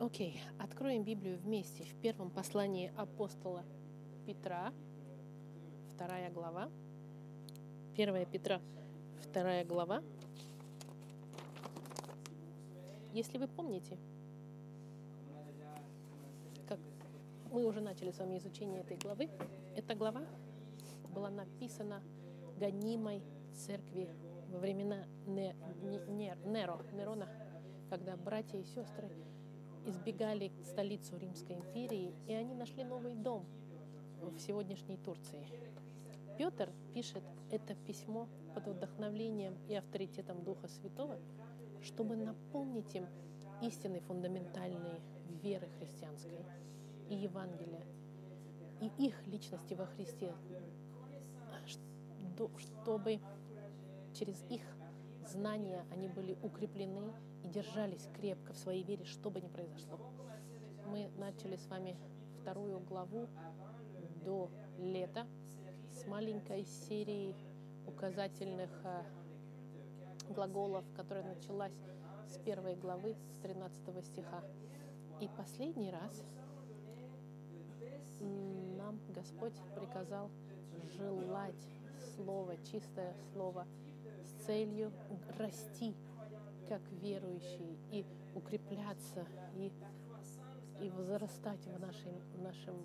Окей, откроем Библию вместе в первом послании апостола Петра, вторая глава. 1 Петра, вторая глава. Если вы помните, как мы уже начали с вами изучение этой главы, эта глава была написана гонимой церкви во времена Не- Не- Нер- Неро, Нерона, когда братья и сестры избегали столицу Римской империи, и они нашли новый дом в сегодняшней Турции. Петр пишет это письмо под вдохновлением и авторитетом Духа Святого, чтобы напомнить им истины фундаментальные веры христианской и Евангелия, и их личности во Христе, что- чтобы через их знания они были укреплены держались крепко в своей вере, что бы ни произошло. Мы начали с вами вторую главу до лета с маленькой серией указательных а, глаголов, которая началась с первой главы, с 13 стиха. И последний раз нам Господь приказал желать Слово, чистое Слово, с целью расти как верующие и укрепляться и, и возрастать в нашем, нашем,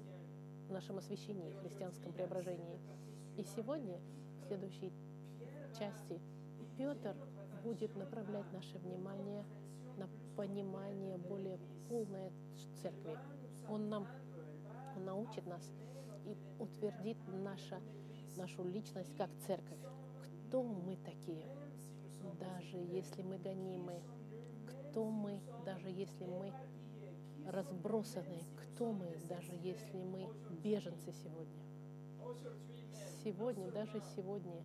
нашем освящении, христианском преображении. И сегодня, в следующей части, Петр будет направлять наше внимание на понимание более полной церкви. Он нам он научит нас и утвердит наша, нашу личность как церковь. Кто мы такие? Даже если мы гонимы, кто мы, даже если мы разбросаны, кто мы, даже если мы беженцы сегодня. Сегодня, даже сегодня,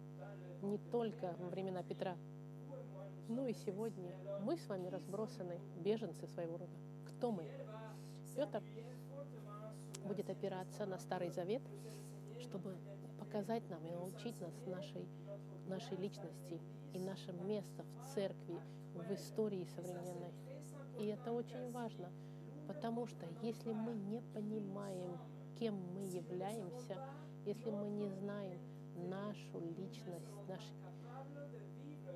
не только во времена Петра, но и сегодня мы с вами разбросаны, беженцы своего рода. Кто мы? Петр будет опираться на Старый Завет, чтобы показать нам и научить нас нашей, нашей личности и наше место в церкви, в истории современной. И это очень важно, потому что если мы не понимаем, кем мы являемся, если мы не знаем нашу личность, наш,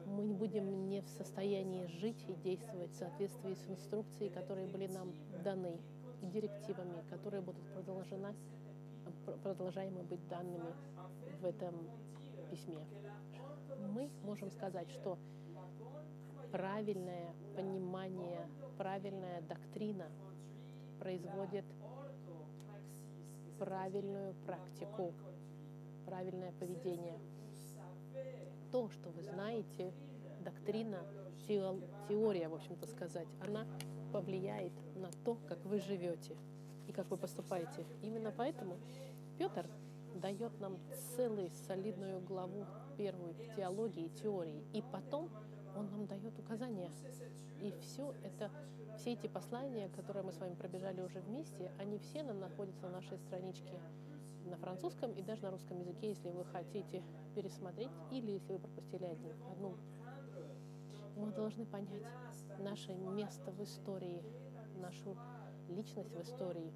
мы не будем не в состоянии жить и действовать в соответствии с инструкцией, которые были нам даны, и директивами, которые будут продолжена, пр- продолжаемы быть данными в этом письме. Мы можем сказать, что правильное понимание, правильная доктрина производит правильную практику, правильное поведение. То, что вы знаете, доктрина, тео- теория, в общем-то сказать, она повлияет на то, как вы живете и как вы поступаете. Именно поэтому Петр дает нам целую солидную главу первую теологии, теории, и потом он нам дает указания. И все это, все эти послания, которые мы с вами пробежали уже вместе, они все на- находятся на нашей страничке на французском и даже на русском языке, если вы хотите пересмотреть или если вы пропустили один, одну. Мы должны понять наше место в истории, нашу личность в истории.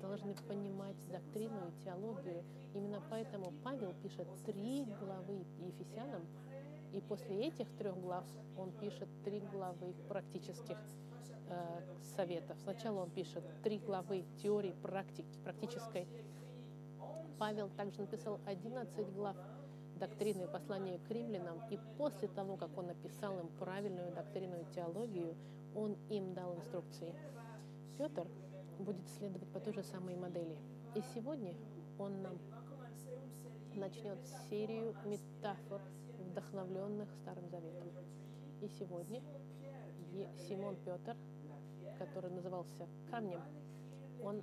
Должны понимать доктрину и теологию. Именно поэтому Павел пишет три главы Ефесянам, и после этих трех глав он пишет три главы практических э, советов. Сначала он пишет три главы теории практики, практической. Павел также написал 11 глав доктрины послания к римлянам, и после того, как он написал им правильную доктрину и теологию, он им дал инструкции. Петр будет следовать по той же самой модели. И сегодня он нам начнет серию метафор, вдохновленных Старым Заветом. И сегодня Симон Петр, который назывался камнем, он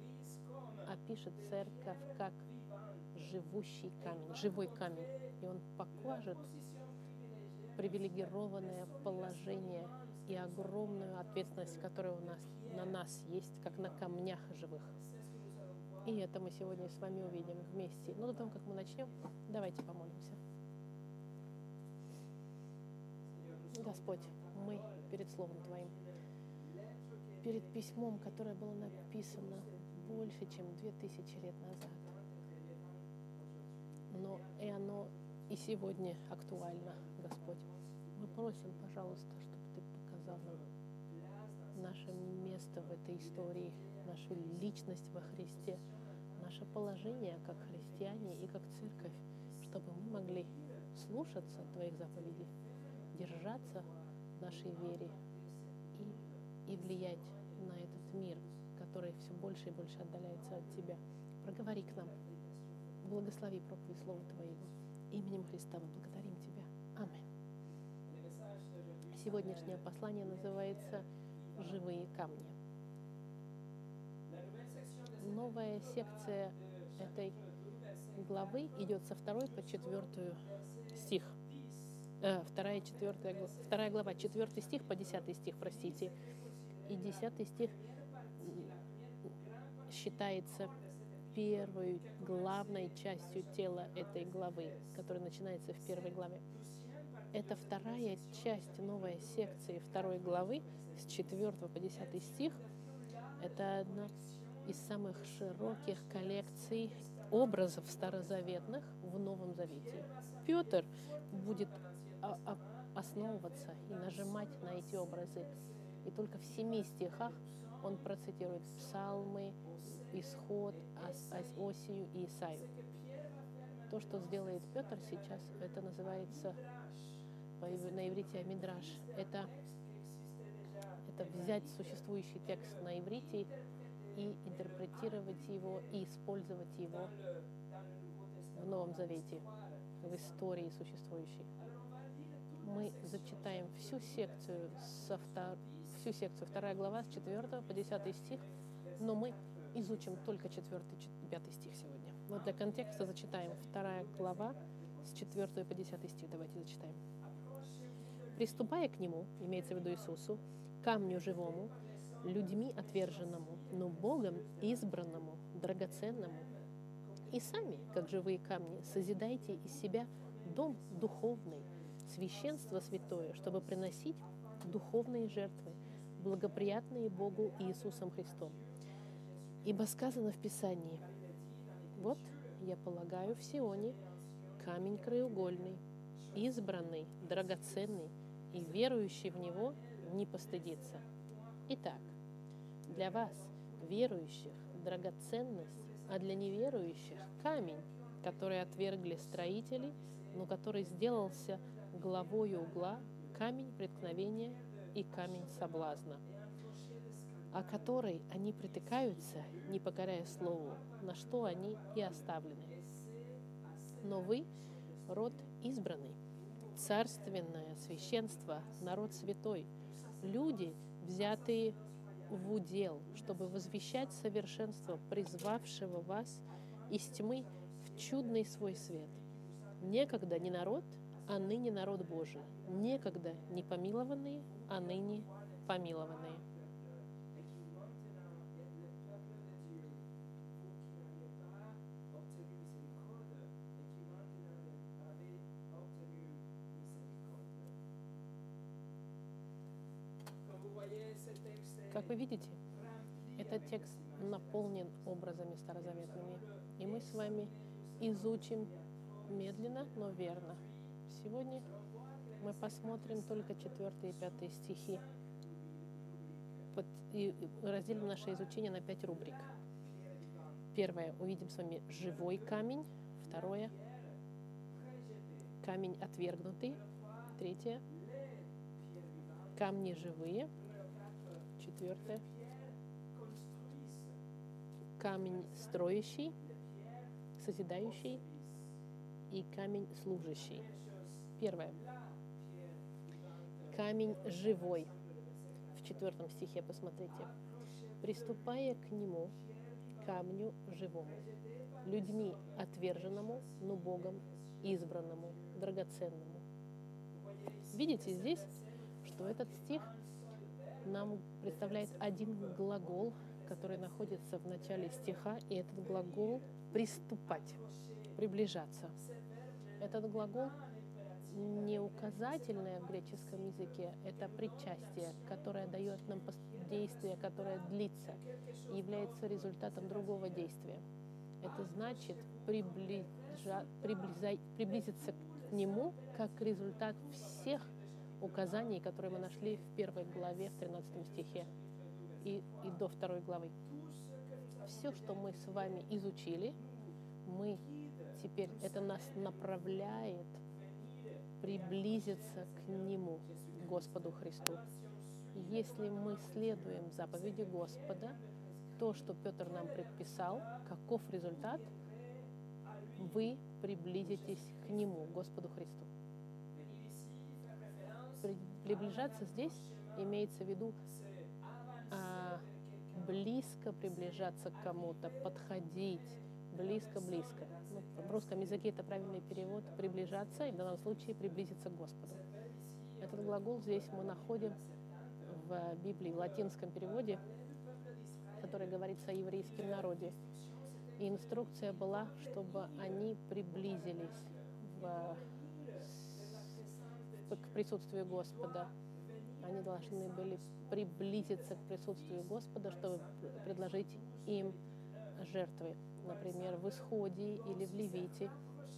опишет церковь как живущий камень, живой камень. И он покажет привилегированное положение и огромную ответственность, которая у нас, на нас есть, как на камнях живых. И это мы сегодня с вами увидим вместе. Но до того, как мы начнем, давайте помолимся. Господь, мы перед Словом Твоим. перед письмом, которое было написано больше, чем две тысячи лет назад. Но и оно и сегодня актуально, Господь. Мы просим, пожалуйста, чтобы Ты показал нам наше место в этой истории, нашу личность во Христе, наше положение как христиане и как церковь, чтобы мы могли слушаться Твоих заповедей, держаться нашей вере и, и влиять на этот мир, который все больше и больше отдаляется от Тебя. Проговори к нам. Благослови проповедь Слова Твоего. Именем Христа мы благодарим. Сегодняшнее послание называется «Живые камни». Новая секция этой главы идет со второй по четвертую стих – э, вторая, четвертая, вторая глава, четвертый стих по десятый стих, простите. И десятый стих считается первой главной частью тела этой главы, которая начинается в первой главе. Это вторая часть новой секции второй главы с 4 по 10 стих. Это одна из самых широких коллекций образов старозаветных в Новом Завете. Петр будет основываться и нажимать на эти образы. И только в семи стихах он процитирует псалмы, исход, Осию и Исаю. То, что сделает Петр сейчас, это называется на иврите мидраш. Это, это взять существующий текст на иврите и интерпретировать его, и использовать его в Новом Завете, в истории существующей мы зачитаем всю секцию, со втор... всю секцию, вторая глава с 4 по 10 стих, но мы изучим только 4 5 стих сегодня. Но для контекста зачитаем вторая глава с 4 по 10 стих. Давайте зачитаем. «Приступая к Нему, имеется в виду Иисусу, камню живому, людьми отверженному, но Богом избранному, драгоценному, и сами, как живые камни, созидайте из себя дом духовный, священство святое, чтобы приносить духовные жертвы, благоприятные Богу Иисусом Христом. Ибо сказано в Писании, «Вот я полагаю в Сионе камень краеугольный, избранный, драгоценный, и верующий в него не постыдится». Итак, для вас, верующих, драгоценность, а для неверующих – камень, который отвергли строители, но который сделался главой угла камень преткновения и камень соблазна, о который они притыкаются, не покоряя слову, на что они и оставлены. Но вы — род избранный, царственное священство, народ святой, люди, взятые в удел, чтобы возвещать совершенство призвавшего вас из тьмы в чудный свой свет. Некогда не народ — а ныне народ Божий, некогда не помилованные, а ныне помилованные. Как вы видите, этот текст наполнен образами старозаветными. И мы с вами изучим медленно, но верно Сегодня мы посмотрим только 4 и 5 стихи и разделим наше изучение на пять рубрик. Первое, увидим с вами живой камень. Второе, камень отвергнутый. Третье, камни живые. Четвертое, камень строящий, созидающий и камень служащий. Первое. Камень живой. В четвертом стихе посмотрите. Приступая к нему, камню живому, людьми отверженному, но Богом избранному, драгоценному. Видите здесь, что этот стих нам представляет один глагол, который находится в начале стиха, и этот глагол «приступать», «приближаться». Этот глагол не указательное в греческом языке, это причастие, которое дает нам действие, которое длится, является результатом другого действия. Это значит приближа, приблиза, приблизиться к нему как результат всех указаний, которые мы нашли в первой главе, в 13 стихе и, и до второй главы. Все, что мы с вами изучили, мы теперь, это нас направляет приблизиться к Нему, Господу Христу. Если мы следуем заповеди Господа, то, что Петр нам предписал, каков результат, вы приблизитесь к Нему, Господу Христу. Приближаться здесь имеется в виду а, близко приближаться к кому-то, подходить, близко-близко. Ну, в русском языке это правильный перевод «приближаться», и в данном случае «приблизиться к Господу». Этот глагол здесь мы находим в Библии, в латинском переводе, который говорится о еврейском народе. И инструкция была, чтобы они приблизились в, к присутствию Господа. Они должны были приблизиться к присутствию Господа, чтобы предложить им жертвы, например, в Исходе или в Левите,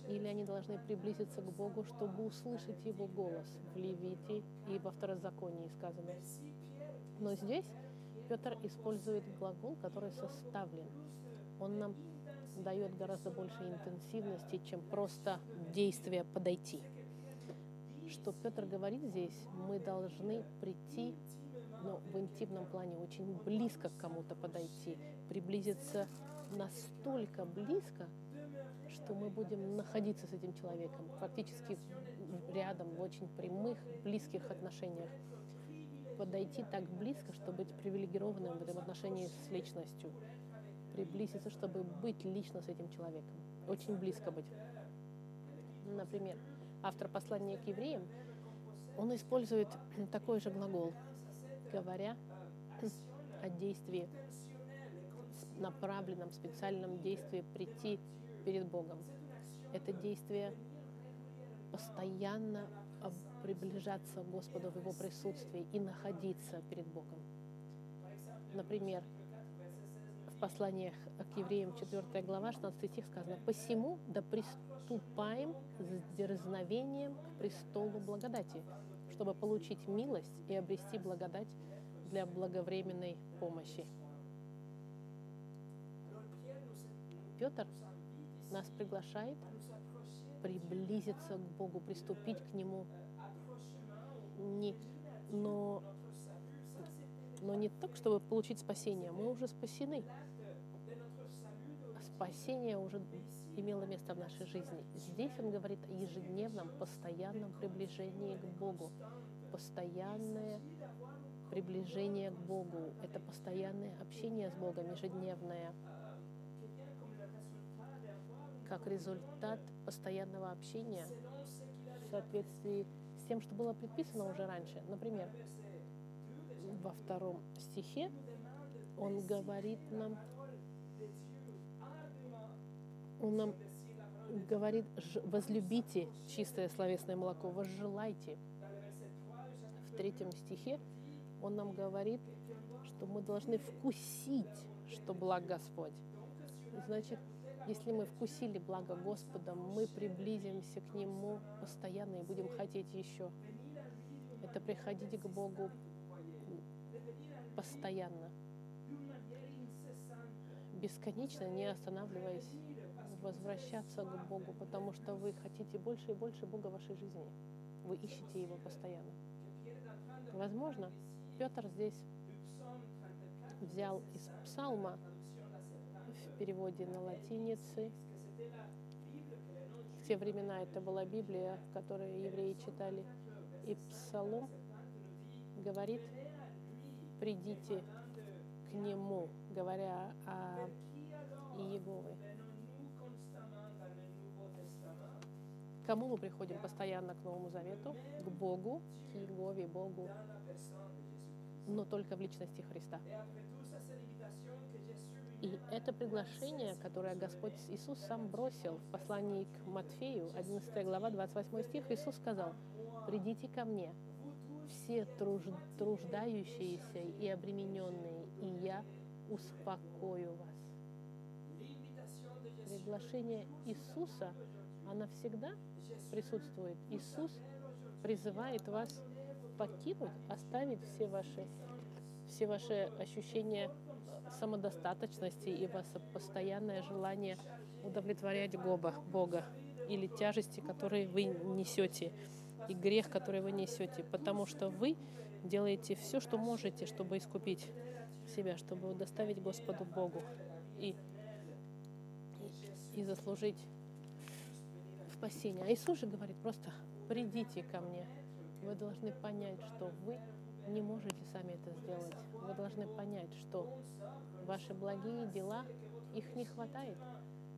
или они должны приблизиться к Богу, чтобы услышать Его голос в Левите и во Второзаконии сказано. Но здесь Петр использует глагол, который составлен. Он нам дает гораздо больше интенсивности, чем просто действие подойти. Что Петр говорит здесь, мы должны прийти но в интимном плане очень близко к кому-то подойти, приблизиться настолько близко, что мы будем находиться с этим человеком, фактически рядом, в очень прямых, близких отношениях. Подойти так близко, чтобы быть привилегированным в этом отношении с личностью. Приблизиться, чтобы быть лично с этим человеком. Очень близко быть. Например, автор послания к евреям, он использует такой же глагол – говоря о действии, направленном, специальном действии прийти перед Богом. Это действие постоянно приближаться к Господу в Его присутствии и находиться перед Богом. Например, в посланиях к евреям 4 глава 16 стих сказано «Посему да приступаем с дерзновением к престолу благодати, чтобы получить милость и обрести благодать для благовременной помощи. Петр нас приглашает приблизиться к Богу, приступить к Нему, не, но, но не так, чтобы получить спасение. Мы уже спасены. Спасение уже имело место в нашей жизни. Здесь он говорит о ежедневном, постоянном приближении к Богу. Постоянное приближение к Богу. Это постоянное общение с Богом, ежедневное. Как результат постоянного общения в соответствии с тем, что было предписано уже раньше. Например, во втором стихе он говорит нам, он нам говорит, возлюбите чистое словесное молоко, возжелайте. В третьем стихе он нам говорит, что мы должны вкусить, что благ Господь. Значит, если мы вкусили благо Господа, мы приблизимся к Нему постоянно и будем хотеть еще. Это приходить к Богу постоянно, бесконечно, не останавливаясь, возвращаться к Богу, потому что вы хотите больше и больше Бога в вашей жизни. Вы ищете Его постоянно. Возможно, Петр здесь взял из псалма в переводе на латинице. В те времена это была Библия, которую евреи читали. И псалом говорит, придите к нему, говоря о Иегове. Кому мы приходим постоянно к Новому Завету? К Богу, к Иегове, Богу, но только в личности Христа. И это приглашение, которое Господь Иисус сам бросил в послании к Матфею, 11 глава, 28 стих, Иисус сказал, «Придите ко мне, все труж- труждающиеся и обремененные, и я успокою вас. Приглашение Иисуса, она всегда присутствует. Иисус призывает вас покинуть, оставить все ваши, все ваши ощущения самодостаточности и ваше постоянное желание удовлетворять Бога, Бога или тяжести, которые вы несете, и грех, который вы несете, потому что вы делаете все, что можете, чтобы искупить себя, чтобы доставить Господу Богу и, и заслужить спасение. А Иисус же говорит просто, придите ко мне. Вы должны понять, что вы не можете сами это сделать. Вы должны понять, что ваши благие дела, их не хватает,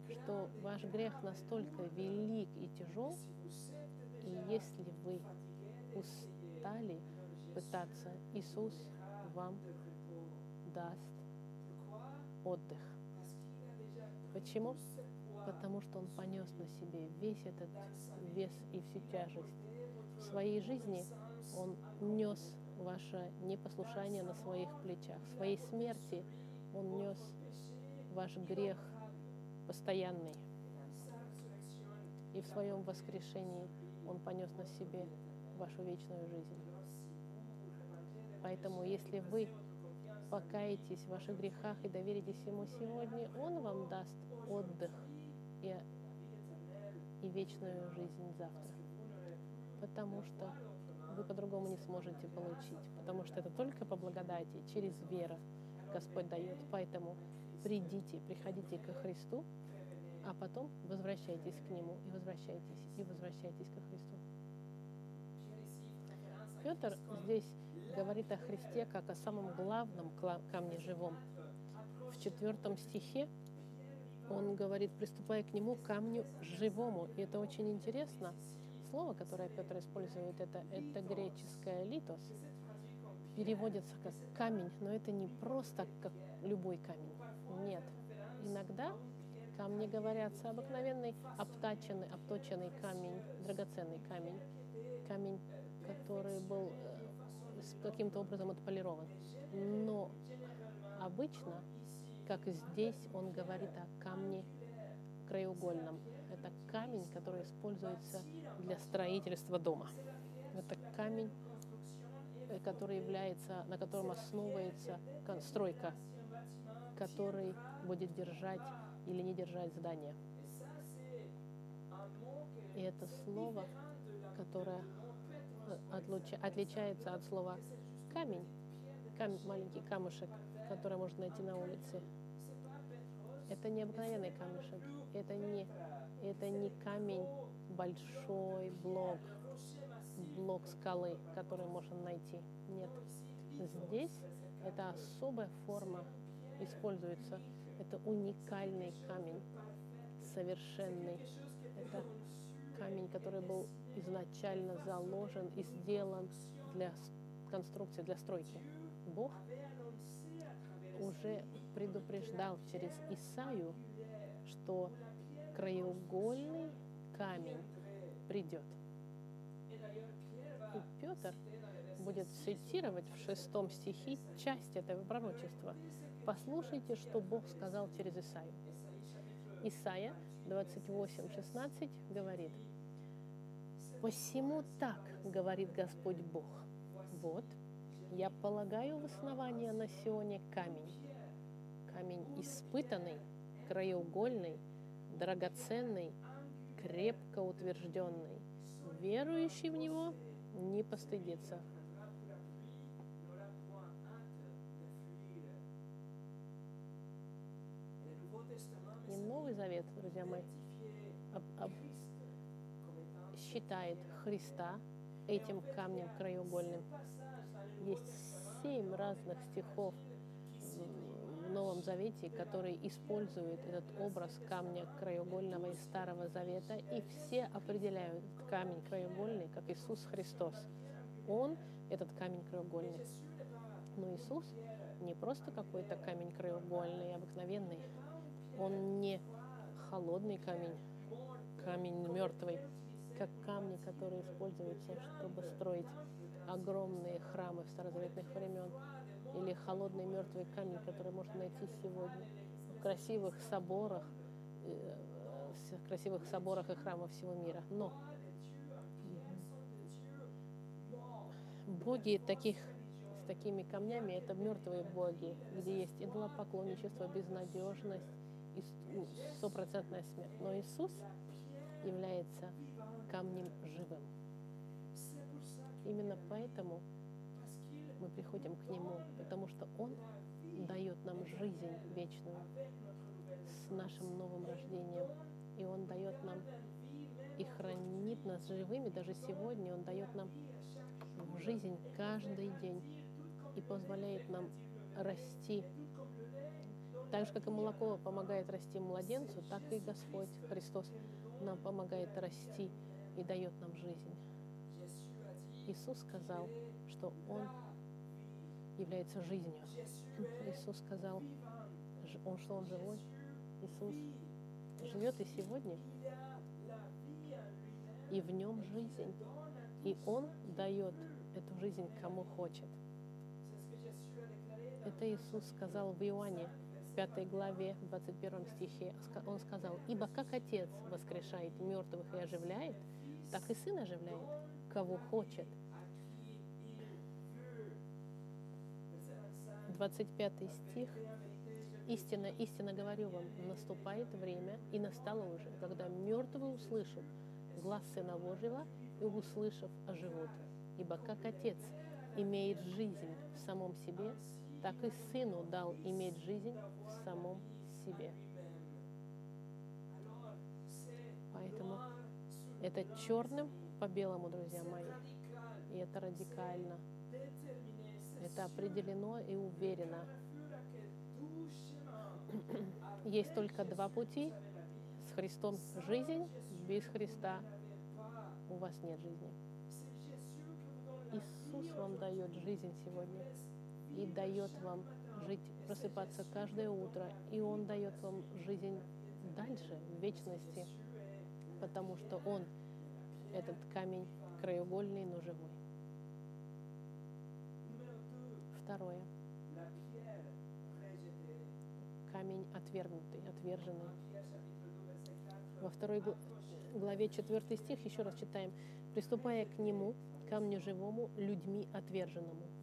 что ваш грех настолько велик и тяжел, и если вы устали пытаться, Иисус вам даст отдых. Почему? Потому что Он понес на себе весь этот вес и всю тяжесть. В своей жизни Он нес ваше непослушание на своих плечах. В своей смерти Он нес ваш грех постоянный. И в своем воскрешении Он понес на себе вашу вечную жизнь. Поэтому, если вы покаетесь в ваших грехах и доверитесь Ему сегодня, Он вам даст отдых и, и вечную жизнь завтра. Потому что вы по-другому не сможете получить, потому что это только по благодати, через веру Господь дает. Поэтому придите, приходите ко Христу, а потом возвращайтесь к Нему и возвращайтесь, и возвращайтесь ко Христу. Петр здесь говорит о Христе как о самом главном камне живом. В четвертом стихе он говорит, приступая к нему, камню живому. И это очень интересно. Слово, которое Петр использует, это, это греческое «литос». Переводится как камень, но это не просто как любой камень. Нет. Иногда камни говорятся обыкновенный обтаченный, обточенный камень, драгоценный камень, камень, который был каким-то образом отполирован. Но обычно, как здесь, он говорит о камне краеугольном. Это камень, который используется для строительства дома. Это камень, э, который является, на котором основывается стройка, который будет держать или не держать здание. И это слово, которое отличается от слова камень, камень, маленький камушек, который можно найти на улице. Это не обыкновенный камушек, это не, это не камень, большой блок, блок скалы, который можно найти. Нет. Здесь это особая форма используется. Это уникальный камень, совершенный. Это камень, который был изначально заложен и сделан для конструкции, для стройки. Бог уже предупреждал через Исаю, что краеугольный камень придет. И Петр будет цитировать в шестом стихе часть этого пророчества. Послушайте, что Бог сказал через Исаю. Исайя 28:16 говорит, «Посему так, говорит Господь Бог, вот, я полагаю в основание на Сионе камень, камень испытанный, краеугольный, драгоценный, крепко утвержденный. Верующий в него не постыдится. И Новый Завет, друзья мои, об, об, считает Христа этим камнем краеугольным. Есть семь разных стихов в Новом Завете, которые используют этот образ камня краеугольного из Старого Завета, и все определяют камень краеугольный как Иисус Христос. Он этот камень краеугольный. Но Иисус не просто какой-то камень краеугольный, обыкновенный. Он не холодный камень, камень мертвый, как камни, которые используются, чтобы строить огромные храмы в старозаветных времен или холодный мертвый камень, который можно найти сегодня в красивых соборах, э, в красивых соборах и храмах всего мира. Но боги таких с такими камнями это мертвые боги, где есть идолопоклонничество, безнадежность и стопроцентная смерть. Но Иисус является камнем живым. Именно поэтому мы приходим к Нему, потому что Он дает нам жизнь вечную с нашим новым рождением. И Он дает нам и хранит нас живыми. Даже сегодня Он дает нам жизнь каждый день и позволяет нам расти. Так же, как и молоко помогает расти младенцу, так и Господь Христос нам помогает расти и дает нам жизнь. Иисус сказал, что Он является жизнью. Иисус сказал, он, что Он живой. Иисус живет и сегодня, и в нем жизнь. И Он дает эту жизнь кому хочет. Это Иисус сказал в Иоанне, 5 главе, 21 стихе. Он сказал, «Ибо как Отец воскрешает мертвых и оживляет, так и Сын оживляет, кого хочет». 25 стих. «Истинно, истинно говорю вам, наступает время, и настало уже, когда мертвые услышат глаз Сына Божьего, и, услышав, оживут. Ибо как Отец имеет жизнь в самом себе, так и Сыну дал иметь жизнь в самом себе. Поэтому это черным по белому, друзья мои. И это радикально. Это определено и уверено. Есть только два пути. С Христом жизнь, без Христа у вас нет жизни. Иисус вам дает жизнь сегодня и дает вам жить, просыпаться каждое утро, и Он дает вам жизнь дальше, в вечности, потому что Он, этот камень краеугольный, но живой. Второе. Камень отвергнутый, отверженный. Во второй главе 4 стих еще раз читаем. «Приступая к нему, камню живому, людьми отверженному»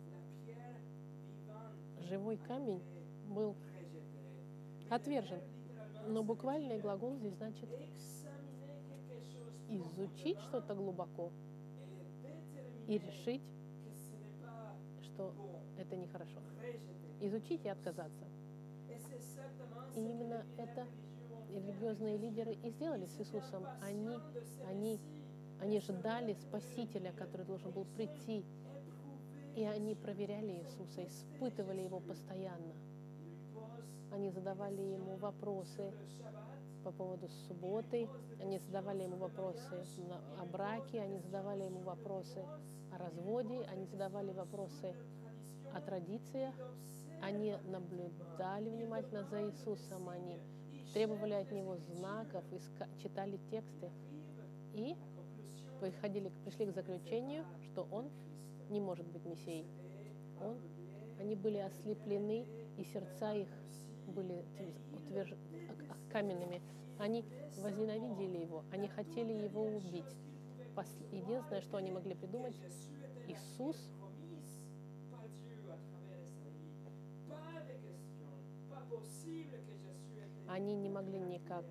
живой камень был отвержен. Но буквальный глагол здесь значит изучить что-то глубоко и решить, что это нехорошо. Изучить и отказаться. И именно это религиозные лидеры и сделали с Иисусом. Они, они, они ждали Спасителя, который должен был прийти и они проверяли Иисуса, испытывали Его постоянно. Они задавали Ему вопросы по поводу субботы, они задавали Ему вопросы о браке, они задавали Ему вопросы о разводе, они задавали вопросы о традициях, они наблюдали внимательно за Иисусом, они требовали от Него знаков, читали тексты и приходили, пришли к заключению, что Он не может быть Мессией. Он, они были ослеплены, и сердца их были утверж... каменными. Они возненавидели его, они хотели его убить. Единственное, что они могли придумать, Иисус они не могли никак,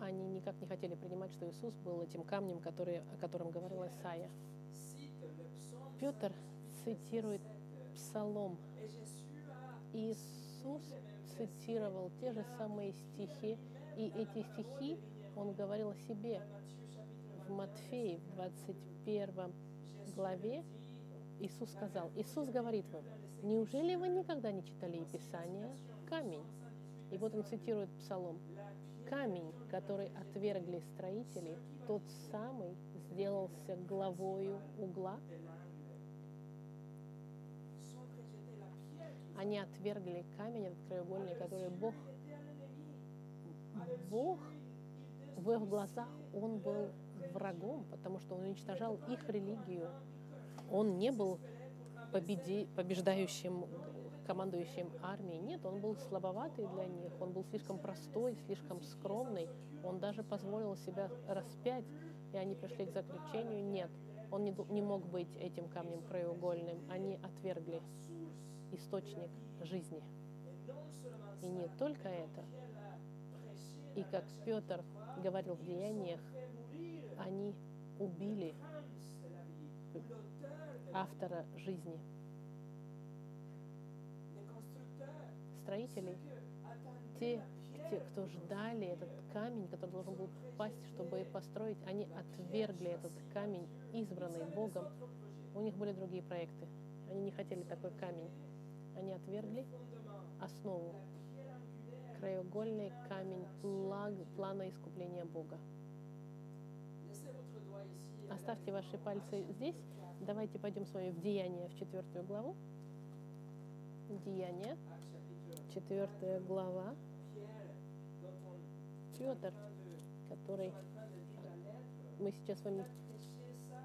они никак не хотели принимать, что Иисус был этим камнем, который, о котором говорил Исаия. Петр цитирует Псалом. Иисус цитировал те же самые стихи, и эти стихи он говорил о себе. В Матфея, в 21 главе, Иисус сказал, Иисус говорит вам, неужели вы никогда не читали Писание? Камень. И вот он цитирует Псалом. Камень, который отвергли строители, тот самый сделался главою угла Они отвергли камень этот краеугольный, который Бог, Бог в их глазах, Он был врагом, потому что Он уничтожал их религию. он не был победи, побеждающим командующим армией. Нет, он был слабоватый для них, он был слишком простой, слишком скромный. Он даже позволил себя распять, и они пришли к заключению, нет, он не, не мог быть этим камнем краеугольным. Они отвергли источник жизни. И не только это. И как Петр говорил в деяниях, они убили автора жизни. Строители, те, те, кто ждали этот камень, который должен был пасть, чтобы построить, они отвергли этот камень, избранный Богом. У них были другие проекты. Они не хотели такой камень. Они отвергли основу, краеугольный камень плана искупления Бога. Оставьте ваши пальцы здесь. Давайте пойдем с вами в Деяние, в четвертую главу. Деяние, четвертая глава. Петр, который мы сейчас с вами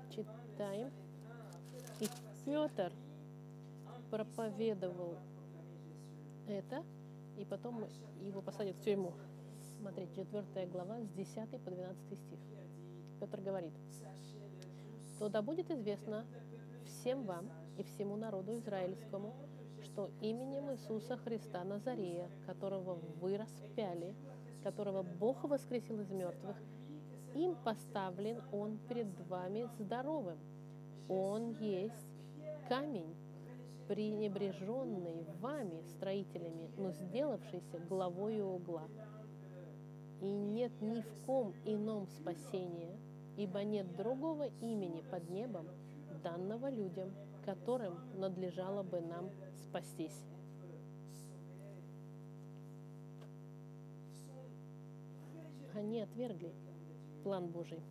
читаем. И Петр проповедовал это, и потом его посадят в тюрьму. Смотрите, четвертая глава с 10 по 12 стих. Петр говорит, то да будет известно всем вам и всему народу израильскому, что именем Иисуса Христа Назарея, которого вы распяли, которого Бог воскресил из мертвых, им поставлен Он перед вами здоровым. Он есть камень, пренебреженный вами, строителями, но сделавшийся главою угла. И нет ни в ком ином спасения, ибо нет другого имени под небом, данного людям, которым надлежало бы нам спастись. Они отвергли план Божий.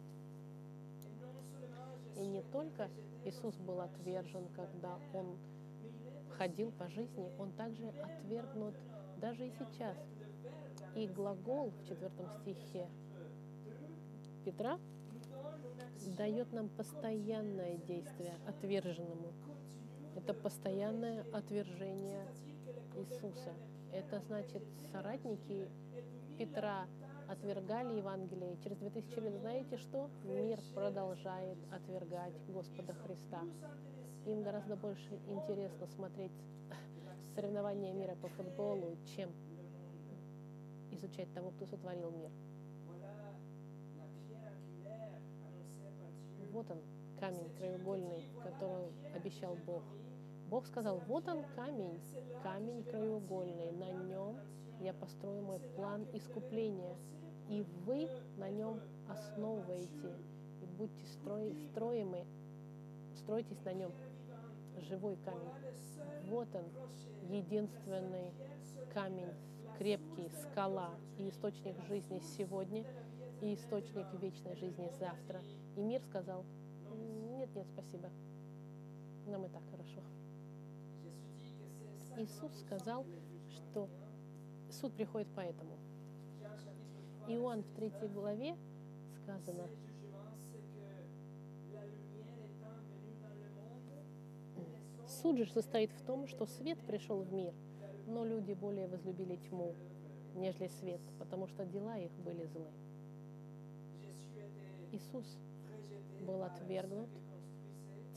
И не только Иисус был отвержен, когда Он ходил по жизни, Он также отвергнут даже и сейчас. И глагол в четвертом стихе Петра дает нам постоянное действие отверженному. Это постоянное отвержение Иисуса. Это значит, соратники Петра отвергали Евангелие. Через 2000 лет знаете что? Мир продолжает отвергать Господа Христа. Им гораздо больше интересно смотреть соревнования мира по футболу, чем изучать того, кто сотворил мир. Вот он, камень краеугольный, который обещал Бог. Бог сказал, вот он камень, камень краеугольный, на нем я построю мой план искупления, и вы на нем основываете, и будьте строи, строимы, стройтесь на нем, живой камень. Вот он, единственный камень, крепкий, скала и источник жизни сегодня, и источник вечной жизни завтра. И мир сказал, нет, нет, спасибо, нам и так хорошо. Иисус сказал, что суд приходит поэтому. Иоанн в третьей главе сказано, суд же состоит в том, что свет пришел в мир, но люди более возлюбили тьму, нежели свет, потому что дела их были злы. Иисус был отвергнут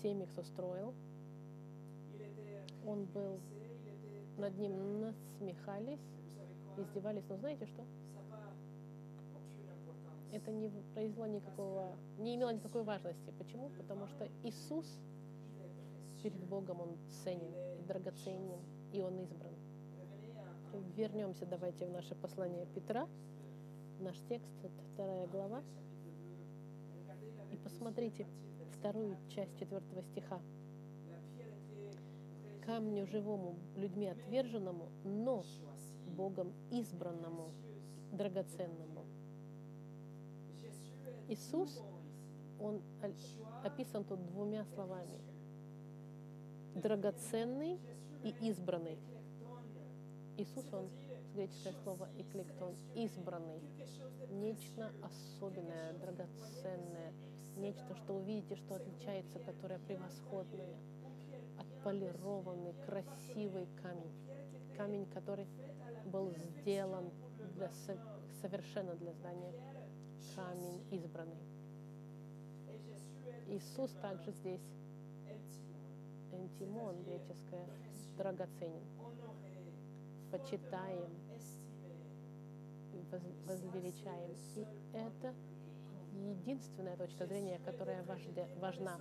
теми, кто строил. Он был, над ним насмехались, издевались. Но знаете что? Это не произвело никакого, не имело никакой важности. Почему? Потому что Иисус перед Богом Он ценен и драгоценен, и Он избран. Вернемся давайте в наше послание Петра. Наш текст, это вторая глава. И посмотрите вторую часть четвертого стиха. Камню живому, людьми отверженному, но Богом избранному, драгоценному. Иисус, он описан тут двумя словами драгоценный и избранный. Иисус, он греческое слово «эклектон», избранный, нечто особенное, драгоценное, нечто, что увидите, что отличается, которое превосходное, отполированный, красивый камень. Камень, который был сделан для, совершенно для здания. Камень избранный. Иисус также здесь энтимон, греческое, драгоценен. Почитаем, возвеличаем. И это единственная точка зрения, которая важна.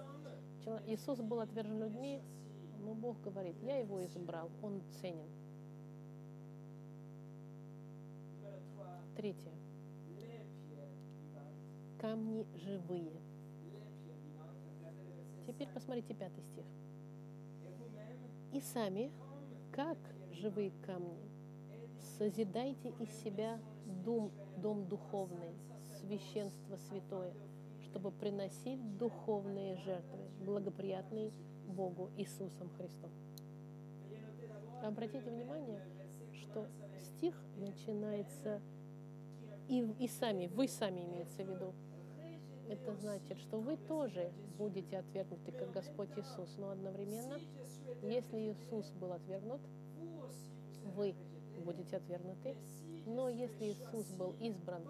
Иисус был отвержен людьми, но Бог говорит, я его избрал, он ценен. Третье. Камни живые. Теперь посмотрите пятый стих. И сами, как живые камни, созидайте из себя дом, дом духовный, священство святое, чтобы приносить духовные жертвы, благоприятные Богу Иисусом Христом. Обратите внимание, что стих начинается и, и сами, вы сами имеется в виду. Это значит, что вы тоже будете отвергнуты, как Господь Иисус. Но одновременно, если Иисус был отвергнут, вы будете отвергнуты. Но если Иисус был избран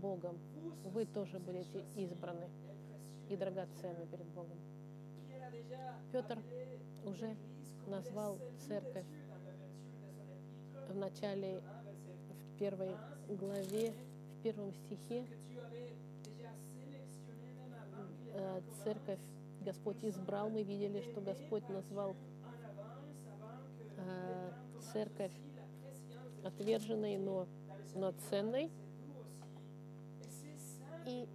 Богом, вы тоже будете избраны и драгоценны перед Богом. Петр уже назвал церковь в начале, в первой главе, в первом стихе, церковь Господь избрал, мы видели, что Господь назвал э, церковь отверженной, но, но ценной. И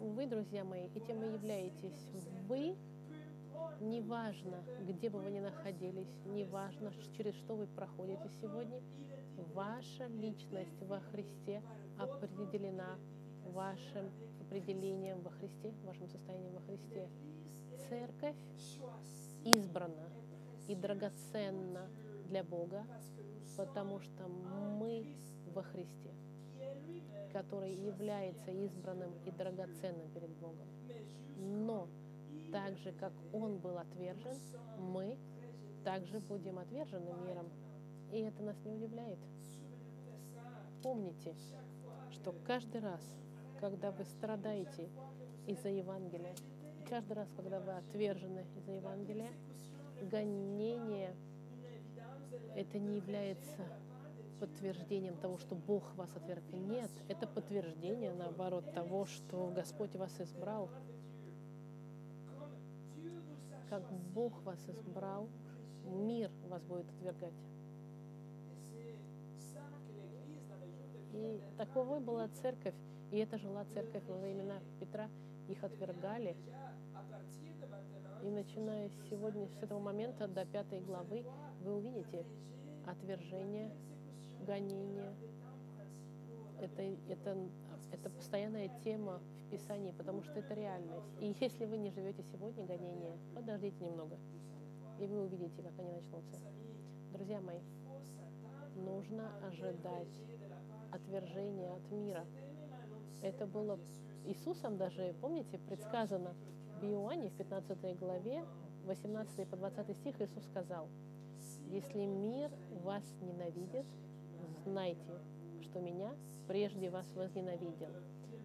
вы, друзья мои, этим и являетесь. Вы Неважно, где бы вы ни находились, неважно, через что вы проходите сегодня, ваша личность во Христе определена вашим определением во Христе, вашим состоянием во Христе. Церковь избрана и драгоценна для Бога, потому что мы во Христе, который является избранным и драгоценным перед Богом. Но так же, как Он был отвержен, мы также будем отвержены миром. И это нас не удивляет. Помните, что каждый раз, когда вы страдаете из-за Евангелия, каждый раз, когда вы отвержены из-за Евангелия, гонение это не является подтверждением того, что Бог вас отверг. Нет, это подтверждение, наоборот, того, что Господь вас избрал как Бог вас избрал, мир вас будет отвергать. И таковой была церковь, и это жила церковь во времена Петра. Их отвергали. И начиная с сегодня, с этого момента до пятой главы, вы увидите отвержение, гонение. Это, это, это постоянная тема Писании, потому что это реальность. И если вы не живете сегодня гонения, подождите немного, и вы увидите, как они начнутся. Друзья мои, нужно ожидать отвержения от мира. Это было Иисусом даже, помните, предсказано в Иоанне в 15 главе, 18 по 20 стих Иисус сказал, «Если мир вас ненавидит, знайте, что меня прежде вас возненавидел.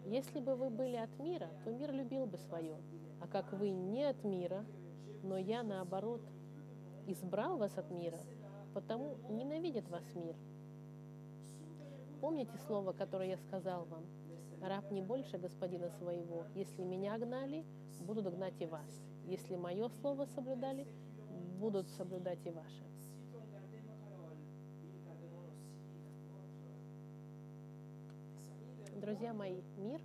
Если бы вы были от мира, то мир любил бы свое. А как вы не от мира, но я, наоборот, избрал вас от мира, потому ненавидит вас мир. Помните слово, которое я сказал вам? Раб не больше господина своего. Если меня гнали, будут гнать и вас. Если мое слово соблюдали, будут соблюдать и ваше. Друзья мои, мир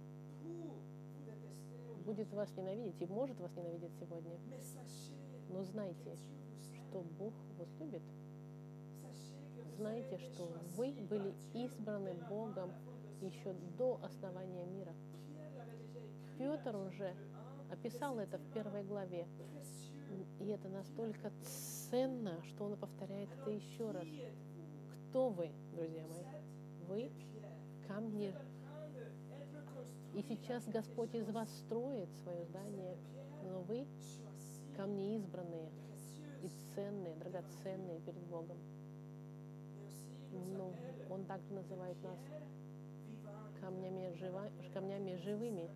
будет вас ненавидеть и может вас ненавидеть сегодня. Но знайте, что Бог вас любит. Знайте, что вы были избраны Богом еще до основания мира. Петр уже описал это в первой главе. И это настолько ценно, что он повторяет это еще раз. Кто вы, друзья мои? Вы камни И сейчас Господь из вас строит свое здание, но вы камни избранные и ценные, драгоценные перед Богом. Но Он также называет нас камнями, жива, камнями живыми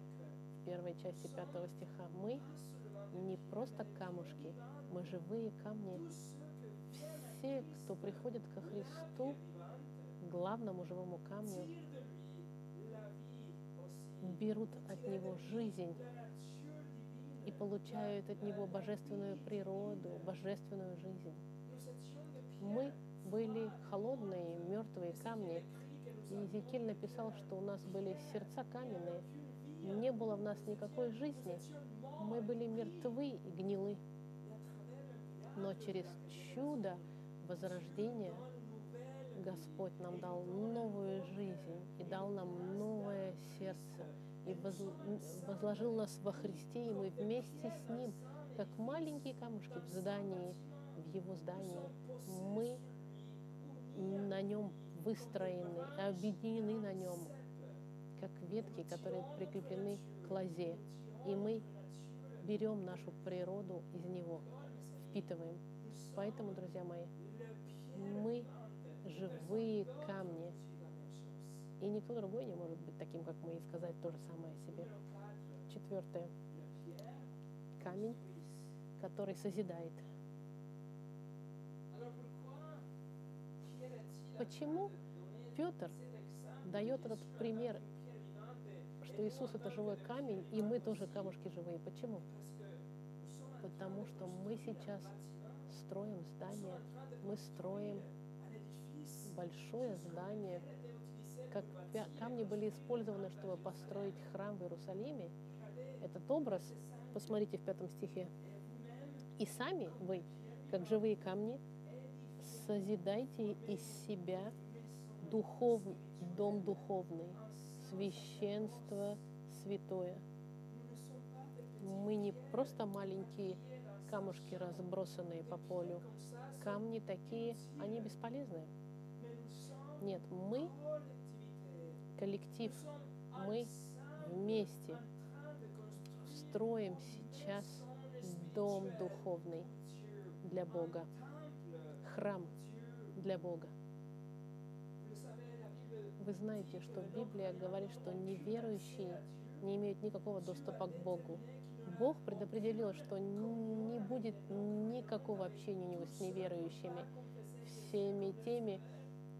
в первой части пятого стиха. Мы не просто камушки, мы живые камни. Все, кто приходит ко Христу, главному живому камню, берут от Него жизнь и получают от Него божественную природу, божественную жизнь. Мы были холодные, мертвые камни, и Езекиль написал, что у нас были сердца каменные, не было в нас никакой жизни, мы были мертвы и гнилы. Но через чудо возрождения Господь нам дал новую жизнь и дал нам новое сердце. И возложил нас во Христе, и мы вместе с Ним, как маленькие камушки в здании, в Его здании, мы на нем выстроены, объединены на нем, как ветки, которые прикреплены к лозе. И мы берем нашу природу из него, впитываем. Поэтому, друзья мои, мы живые камни. И никто другой не может быть таким, как мы, и сказать то же самое о себе. Четвертое. Камень, который созидает. Почему Петр дает этот пример, что Иисус это живой камень, и мы тоже камушки живые? Почему? Потому что мы сейчас строим здание, мы строим большое здание, как камни были использованы, чтобы построить храм в Иерусалиме. Этот образ, посмотрите в пятом стихе. И сами вы, как живые камни, созидайте из себя духов, дом духовный, священство святое. Мы не просто маленькие камушки, разбросанные по полю. Камни такие, они бесполезны. Нет, мы коллектив, мы вместе строим сейчас дом духовный для Бога храм для Бога. Вы знаете, что Библия говорит, что неверующие не имеют никакого доступа к Богу. Бог предопределил, что не будет никакого общения у него с неверующими, всеми теми,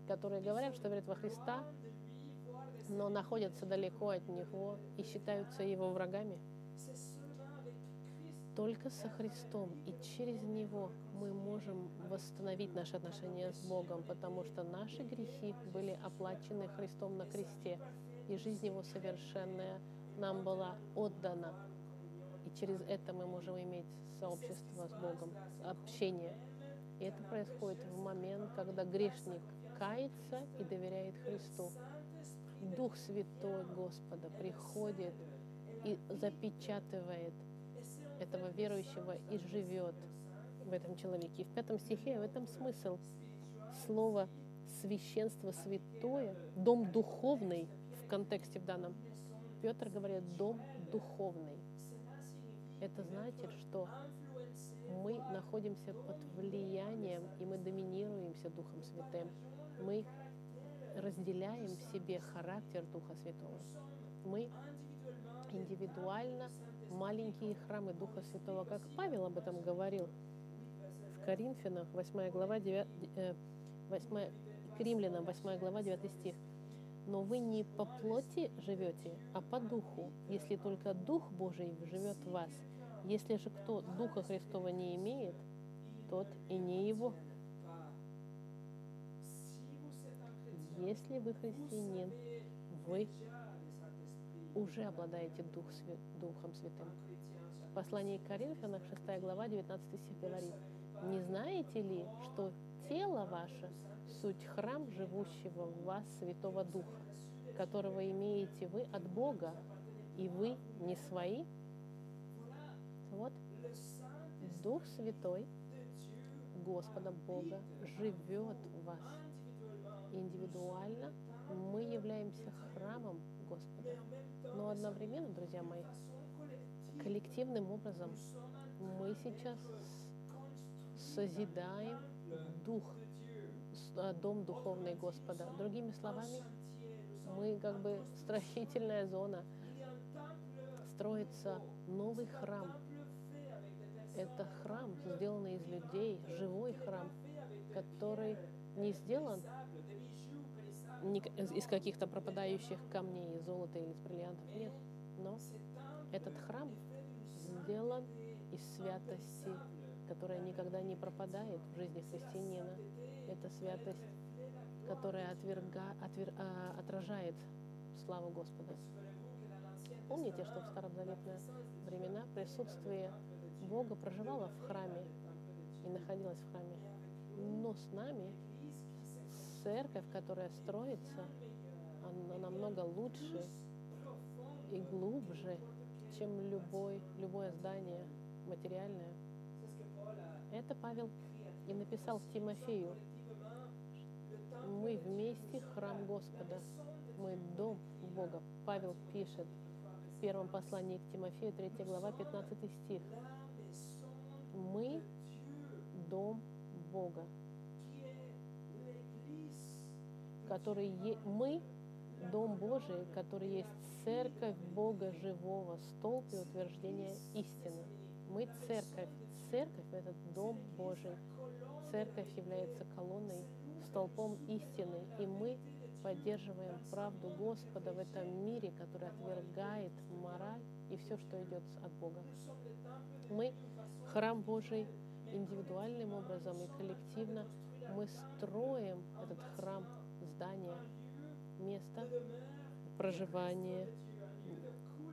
которые говорят, что верят во Христа, но находятся далеко от Него и считаются Его врагами. Только со Христом и через Него мы можем восстановить наши отношения с Богом, потому что наши грехи были оплачены Христом на кресте, и жизнь Его совершенная нам была отдана. И через это мы можем иметь сообщество с Богом, общение. И это происходит в момент, когда грешник кается и доверяет Христу. Дух Святой Господа приходит и запечатывает – этого верующего и живет в этом человеке. И в пятом стихе в этом смысл. Слово священство святое, дом духовный в контексте в данном. Петр говорит дом духовный. Это значит, что мы находимся под влиянием, и мы доминируемся Духом Святым. Мы разделяем в себе характер Духа Святого. Мы индивидуально маленькие храмы Духа Святого, как Павел об этом говорил в Коринфянах, 8 глава, 9, 8, э, к римлянам, 8 глава, 9 стих. Но вы не по плоти живете, а по духу, если только Дух Божий живет в вас. Если же кто Духа Христова не имеет, тот и не его. Если вы христианин, вы уже обладаете Дух, Духом Святым. В послании к Коринфянам, 6 глава, 19 стих говорит, «Не знаете ли, что тело ваше — суть храм живущего в вас Святого Духа, которого имеете вы от Бога, и вы не свои?» Вот Дух Святой Господа Бога живет в вас. Индивидуально мы являемся храмом Господа. Но Но одновременно, друзья мои, коллективным образом мы сейчас созидаем дух, а, дом духовный Господа. Другими словами, мы как бы строительная зона. Строится новый храм. Это храм, сделанный из людей, живой храм, который не сделан из каких-то пропадающих камней, золота или из бриллиантов. Нет. Но этот храм сделан из святости, которая никогда не пропадает в жизни христианина. Это святость, которая отверга, отвер, а, отражает славу Господа. Помните, что в старозаветные времена присутствие Бога проживало в храме и находилось в храме. Но с нами церковь, которая строится, она намного лучше и глубже, чем любой, любое здание материальное. Это Павел и написал Тимофею. Мы вместе храм Господа, мы дом Бога. Павел пишет в первом послании к Тимофею, 3 глава, 15 стих. Мы дом Бога, который мы Дом Божий, который есть церковь Бога живого, столб и утверждение истины. Мы церковь. Церковь — это Дом Божий. Церковь является колонной, столпом истины, и мы поддерживаем правду Господа в этом мире, который отвергает мораль и все, что идет от Бога. Мы храм Божий индивидуальным образом и коллективно мы строим этот храм, здание, место проживания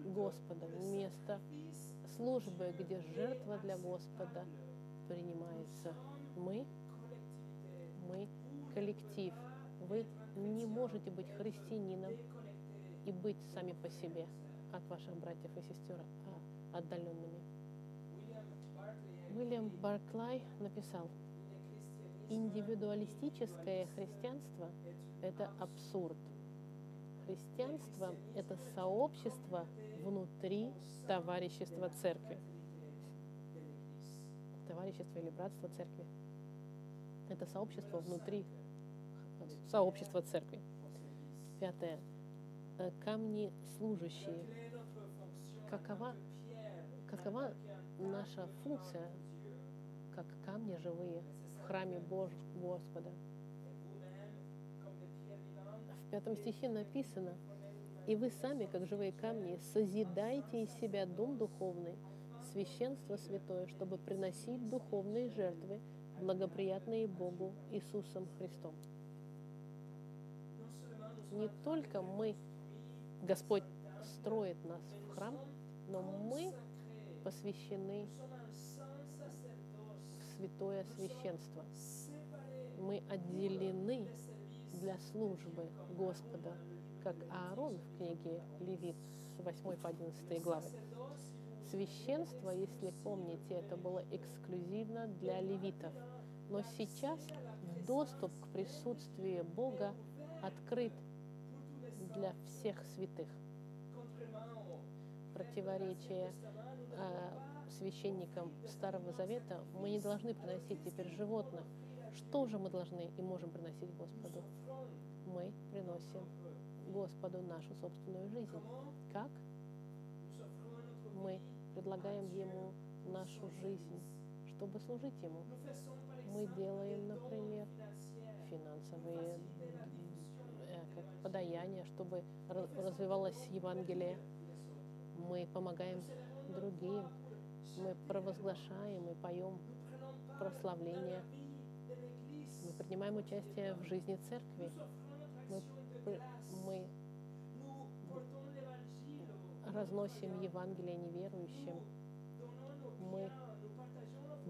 Господа, место службы, где жертва для Господа принимается. Мы, мы коллектив. Вы не можете быть христианином и быть сами по себе от ваших братьев и сестер а отдаленными. Уильям Барклай написал, индивидуалистическое христианство – это абсурд. Христианство – это сообщество внутри товарищества церкви. Товарищество или братство церкви. Это сообщество внутри сообщества церкви. Пятое. Э, камни служащие. Какова, какова наша функция как камни живые храме Бож, Господа? В пятом стихе написано, «И вы сами, как живые камни, созидайте из себя дом духовный, священство святое, чтобы приносить духовные жертвы, благоприятные Богу Иисусом Христом». Не только мы, Господь строит нас в храм, но мы посвящены святое священство. Мы отделены для службы Господа, как Аарон в книге Левит с 8 по 11 главы. Священство, если помните, это было эксклюзивно для левитов. Но сейчас доступ к присутствию Бога открыт для всех святых. Противоречие э, священникам Старого Завета мы не должны приносить теперь животных, что же мы должны и можем приносить Господу? Мы приносим Господу нашу собственную жизнь. Как? Мы предлагаем Ему нашу жизнь, чтобы служить Ему. Мы делаем, например, финансовые э, как подаяния, чтобы развивалось Евангелие. Мы помогаем другим. Мы провозглашаем и поем прославление мы принимаем участие в жизни церкви. Мы, мы разносим Евангелие неверующим. Мы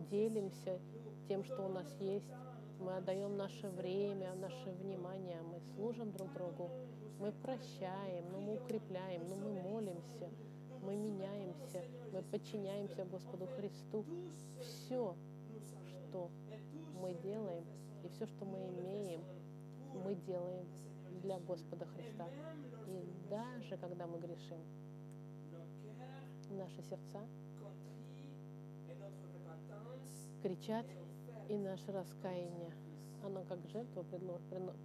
делимся тем, что у нас есть. Мы отдаем наше время, наше внимание. Мы служим друг другу. Мы прощаем, но мы укрепляем, но мы молимся. Мы меняемся. Мы подчиняемся Господу Христу. Все, что мы делаем, и все, что мы имеем, мы делаем для Господа Христа. И даже когда мы грешим, Наши сердца кричат, и наше раскаяние, оно как жертва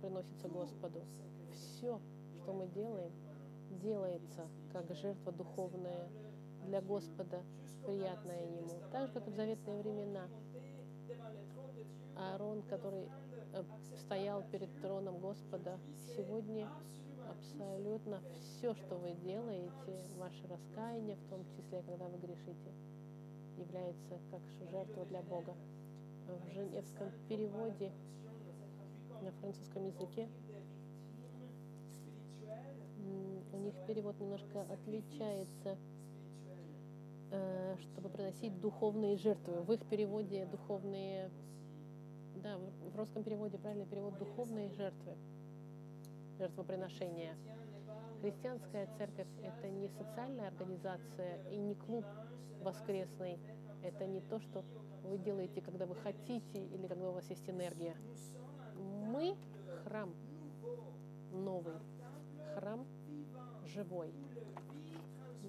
приносится Господу. Все, что мы делаем, делается как жертва духовная для Господа, приятная Ему. Так же, как и в заветные времена. Аарон, который э, стоял перед троном Господа, сегодня абсолютно все, что вы делаете, ваше раскаяние, в том числе, когда вы грешите, является как жертва для Бога. В женевском переводе на французском языке них перевод немножко отличается, э, чтобы приносить духовные жертвы. В их переводе духовные, да, в- в русском переводе правильный перевод духовные жертвы, жертвоприношения. Христианская церковь – это не социальная организация и не клуб воскресный. Это не то, что вы делаете, когда вы хотите или когда у вас есть энергия. Мы – храм новый, храм живой,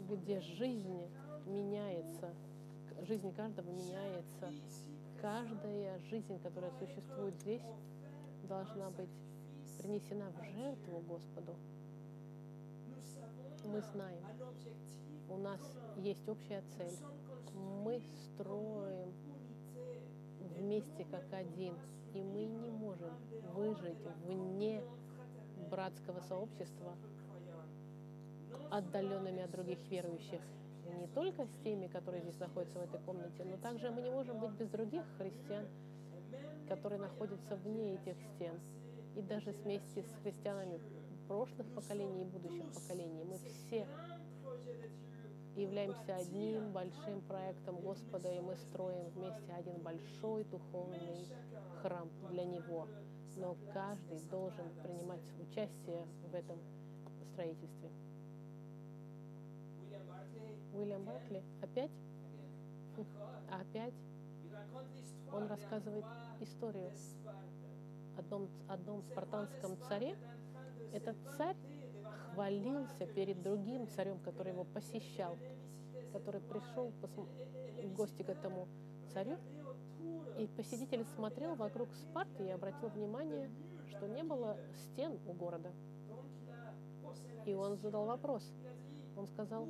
где жизнь меняется, жизнь каждого меняется. Каждая жизнь, которая существует здесь, должна быть принесена в жертву Господу. Мы знаем, у нас есть общая цель. Мы строим вместе как один, и мы не можем выжить вне братского сообщества, отдаленными от других верующих. Не только с теми, которые здесь находятся в этой комнате, но также мы не можем быть без других христиан, которые находятся вне этих стен. И даже вместе с христианами прошлых поколений и будущих поколений. Мы все являемся одним большим проектом Господа, и мы строим вместе один большой духовный храм для Него. Но каждый должен принимать участие в этом строительстве. Уильям Баркли опять, опять он рассказывает историю de Sparte. о одном, одном спартанском царе. Этот царь хвалился перед другим царем, который его посещал, который пришел в гости к этому царю. И посетитель смотрел вокруг Спарты и обратил внимание, что не было стен у города. И он задал вопрос. Он сказал,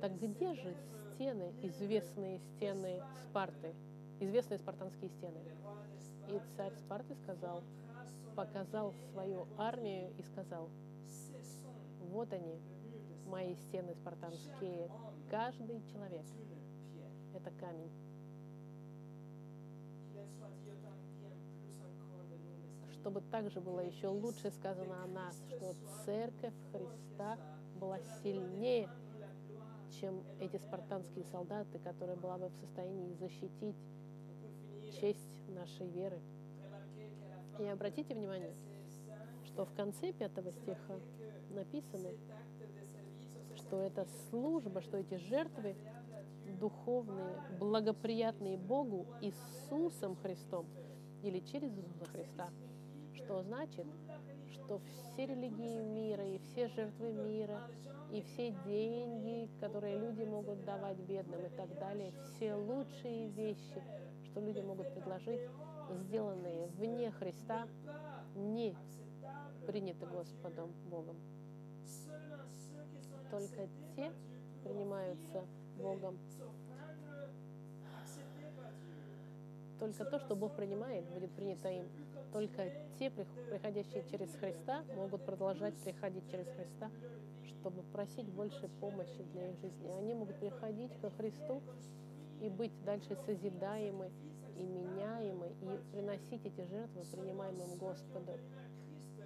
так где же стены, известные стены Спарты, известные спартанские стены? И царь Спарты сказал, показал свою армию и сказал, вот они, мои стены спартанские. Каждый человек – это камень. Чтобы также было еще лучше сказано о нас, что церковь Христа была сильнее, чем эти спартанские солдаты, которые была бы в состоянии защитить честь нашей веры. И обратите внимание, что в конце пятого стиха написано, что это служба, что эти жертвы духовные, благоприятные Богу Иисусом Христом или через Иисуса Христа, что значит, что все религии мира и все жертвы мира и все деньги, которые люди могут давать бедным и так далее, все лучшие вещи, что люди могут предложить, сделанные вне Христа, не приняты Господом Богом. Только те принимаются Богом. Только то, что Бог принимает, будет принято им. Только те, прих- приходящие через Христа, могут продолжать приходить через Христа, чтобы просить больше помощи для их жизни. Они могут приходить ко Христу и быть дальше созидаемы и меняемы, и приносить эти жертвы, принимаемым Господу.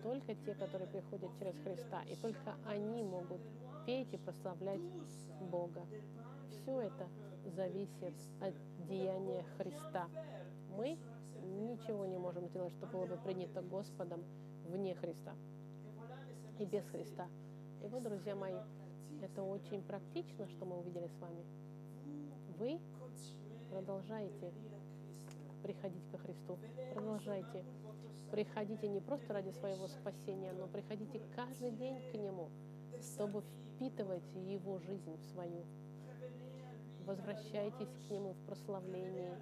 Только те, которые приходят через Христа, и только они могут петь и прославлять Бога. Все это зависит от деяния Христа. Мы ничего не можем сделать, что было бы принято Господом вне Христа и без Христа. И вот, друзья мои, это очень практично, что мы увидели с вами. Вы продолжаете приходить ко Христу. Продолжайте. Приходите не просто ради своего спасения, но приходите каждый день к Нему, чтобы впитывать Его жизнь в свою. Возвращайтесь к Нему в прославлении,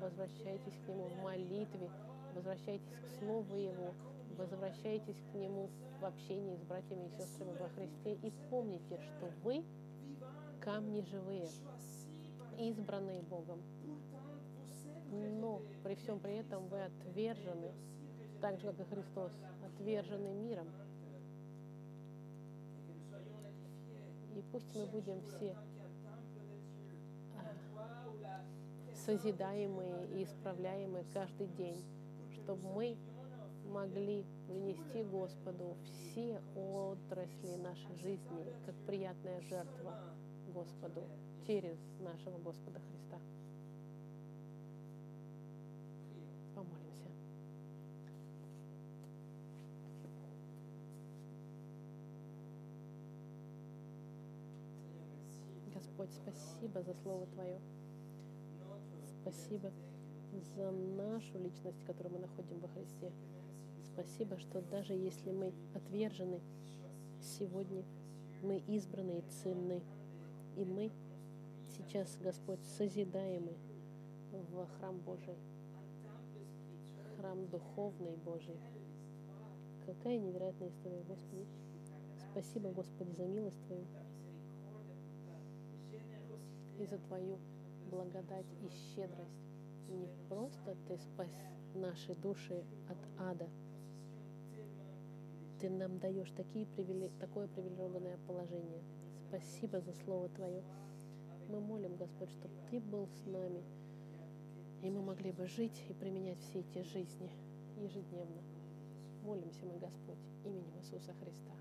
возвращайтесь к Нему в молитве, возвращайтесь к Слову Его, возвращайтесь к Нему в общении с братьями и сестрами во Христе и помните, что вы камни живые, избранные Богом. Но при всем при этом вы отвержены, так же, как и Христос, отвержены миром. И пусть мы будем все созидаемые и исправляемые каждый день, чтобы мы могли принести Господу все отрасли нашей жизни, как приятная жертва Господу через нашего Господа Христа. Помолимся. Господь, спасибо за Слово Твое. Спасибо за нашу личность, которую мы находим во Христе. Спасибо, что даже если мы отвержены сегодня, мы избраны и ценны. И мы сейчас, Господь, созидаемы в храм Божий, храм духовный Божий. Какая невероятная история, Господи. Спасибо, Господи, за милость Твою и за Твою благодать и щедрость. Не просто Ты спас наши души от ада, Ты нам даешь такие привиле... такое привилегированное положение. Спасибо за Слово Твое. Мы молим, Господь, чтобы Ты был с нами, и мы могли бы жить и применять все эти жизни ежедневно. Молимся мы, Господь, именем Иисуса Христа.